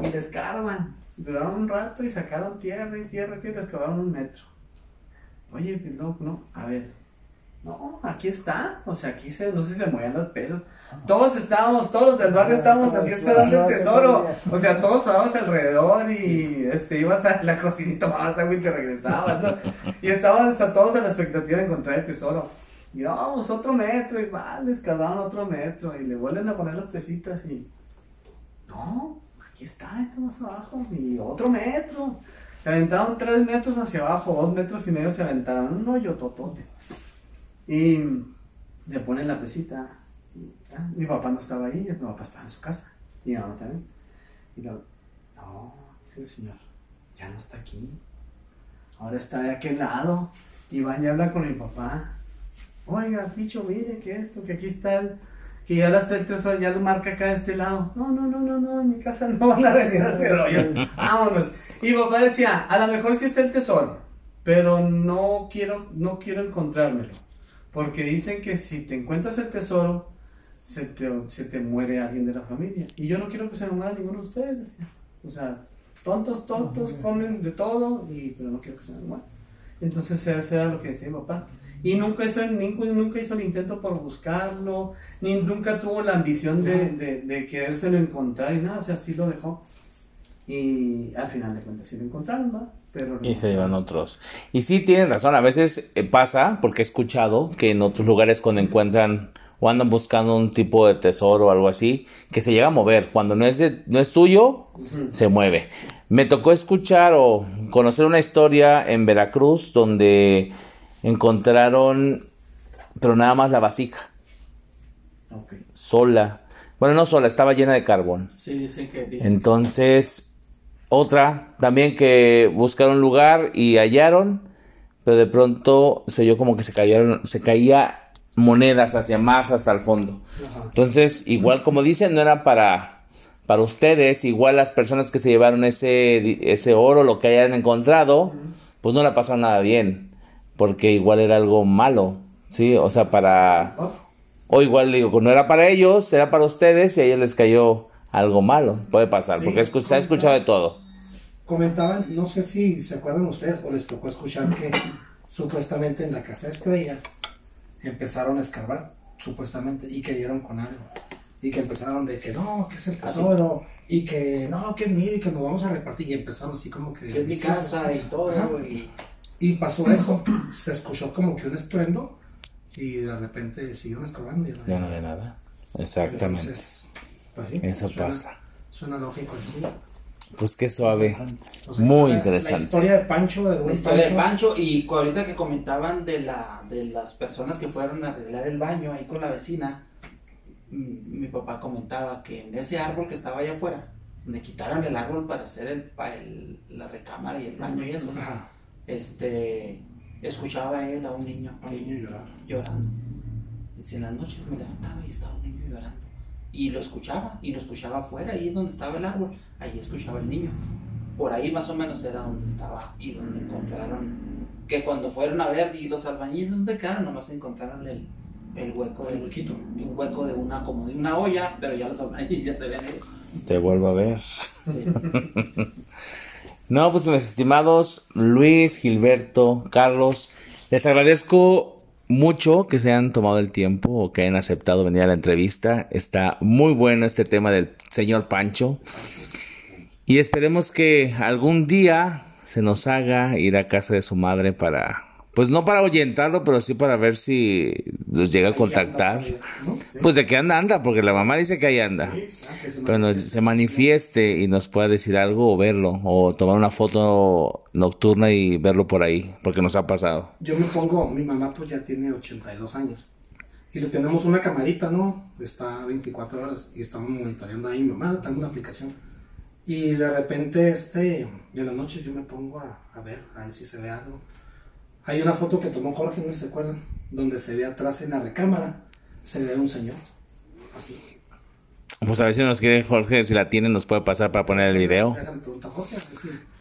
y le escarban. Duraron un rato y sacaron tierra y tierra y tierra, excavaron un metro. Oye, pues no, no, a ver. No, aquí está. O sea, aquí se, no sé si se movían las pesas. Todos estábamos, todos los del barrio estábamos así esperando el tesoro. O sea, todos parábamos alrededor y este, ibas a la cocina y tomabas agua y te regresabas, ¿no? Y estábamos todos a la expectativa de encontrar el tesoro. Y vamos, otro metro, y va, les otro metro, y le vuelven a poner las pesitas y. No, aquí está, está más abajo, y otro metro. Se aventaron tres metros hacia abajo, dos metros y medio se aventaron, un hoyo totote. Y le ponen la pesita. mi papá no estaba ahí, mi papá estaba en su casa, y mi mamá también. Y lo, no, el señor, ya no está aquí. Ahora está de aquel lado. Y van y hablan con mi papá. Oiga, dicho, mire que esto, que aquí está el, que ya está el tesoro, ya lo marca acá de este lado. No, no, no, no, no, en mi casa no van a venir a hacer rollo. Vámonos. Y papá decía, a lo mejor sí está el tesoro, pero no quiero, no quiero encontrármelo. Porque dicen que si te encuentras el tesoro, se te, se te muere alguien de la familia. Y yo no quiero que se me muera ninguno de ustedes, decía. O sea, tontos, tontos, comen de todo, y, pero no quiero que se me muera. Entonces eso era lo que decía mi papá. Y nunca hizo, nunca, nunca hizo el intento por buscarlo, ni nunca tuvo la ambición de, de, de querérselo encontrar y nada, o sea, sí lo dejó. Y al final de cuentas sí lo encontraron, ¿no? Pero Y se llevan otros. Y sí, tienen razón. A veces eh, pasa, porque he escuchado que en otros lugares cuando encuentran o andan buscando un tipo de tesoro o algo así, que se llega a mover. Cuando no es, de- no es tuyo, se mueve. Me tocó escuchar o conocer una historia en Veracruz donde encontraron, pero nada más la vasija, sola. Bueno, no sola, estaba llena de carbón. Sí, dicen que. Dicen Entonces, otra también que buscaron lugar y hallaron, pero de pronto se oyó como que se cayeron, se caía monedas hacia más hasta el fondo. Entonces, igual como dicen, no era para, para ustedes, igual las personas que se llevaron ese, ese oro, lo que hayan encontrado, pues no la pasaron nada bien, porque igual era algo malo, ¿sí? O sea, para... Oh, O igual digo, no era para ellos, era para ustedes y a ellos les cayó algo malo. Puede pasar, Sí, porque escu- se ha escuchado de todo. Comentaban, no sé si se acuerdan ustedes o les tocó escuchar que supuestamente en la casa estrella empezaron a escarbar, supuestamente, y que dieron con algo. Y que empezaron de que no, que es el tesoro, y que no, que es mío, y que nos vamos a repartir. Y empezaron así como que. que es mi casa y todo. Ajá. Y, Y pasó eso, se escuchó como que un estruendo, y de repente siguieron escarbando. Y Ya no había nada. Exactamente. Entonces, pues sí, Eso suena- pasa. Suena lógico. sí. Pues qué suave. O sea, Muy la- interesante. La historia de Pancho, de la historia de Pancho. Y ahorita que comentaban de la de las personas que fueron a arreglar el baño ahí con la vecina mm, mi papá comentaba que en ese árbol que estaba allá afuera donde quitaron el árbol para hacer el, pa- el- la recámara y el baño y eso este escuchaba él a un niño a un que- niño llorar. llorando. Dice, en las noches me levantaba y estaba un niño llorando. Y lo escuchaba, y lo escuchaba afuera, ahí donde estaba el árbol, ahí escuchaba el niño. Por ahí más o menos era donde estaba y donde encontraron que cuando fueron a ver y los albañiles donde quedaron nomás encontraron el, el hueco del huequito, un hueco de una como de una olla, pero ya los albañiles ya se habían ido. Te vuelvo a ver. Sí. No, pues mis estimados Luis, Gilberto, Carlos, les agradezco mucho que se hayan tomado el tiempo o que hayan aceptado venir a la entrevista. Está muy bueno este tema del señor Pancho. Y esperemos que algún día se nos haga ir a casa de su madre para, pues no para ahuyentarlo, pero sí para ver si nos llega a contactar. Pues de que anda, anda, porque la mamá dice que ahí anda. Pero nos- se manifieste y nos pueda decir algo o verlo, o tomar una foto nocturna y verlo por ahí, porque nos ha pasado. Yo me pongo, mi mamá pues ya tiene 82 años. Y le tenemos una camarita, ¿no? Está 24 horas y estamos monitoreando ahí. Mi mamá tengo una aplicación. Y de repente, este, de la noche yo me pongo a, a ver, a ver si se ve algo. Hay una foto que tomó Jorge, no sé si se acuerdan, donde se ve atrás en la recámara, se ve un señor. Así. Pues a ver si nos quiere Jorge, si la tiene, nos puede pasar para poner el video. Jorge,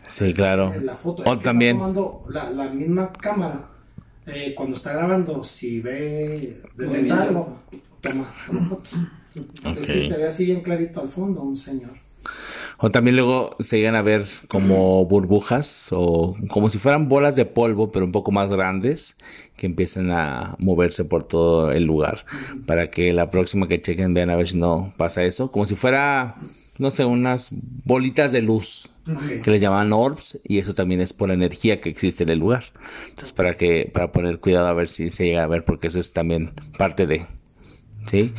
Sí, claro. la foto. O Es que también. está tomando la, la misma cámara. eh, cuando está grabando, si ve detenerlo, toma toma fotos. Entonces Ok. sí se ve así bien clarito al fondo un señor. O también luego se llegan a ver como burbujas o como si fueran bolas de polvo, pero un poco más grandes, que empiezan a moverse por todo el lugar. Para que la próxima que chequen vean a ver si no pasa eso. Como si fuera, no sé, unas bolitas de luz que le llaman orbs y eso también es por la energía que existe en el lugar. Entonces para que para poner cuidado a ver si se llega a ver porque eso es también parte de ¿Sí?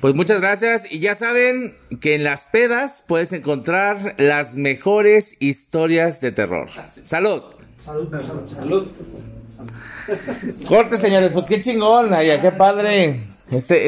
Pues muchas gracias y ya saben que en las pedas puedes encontrar las mejores historias de terror. Salud. Salud, salud, salud. Corte, señores, pues qué chingón, ay, qué padre. Este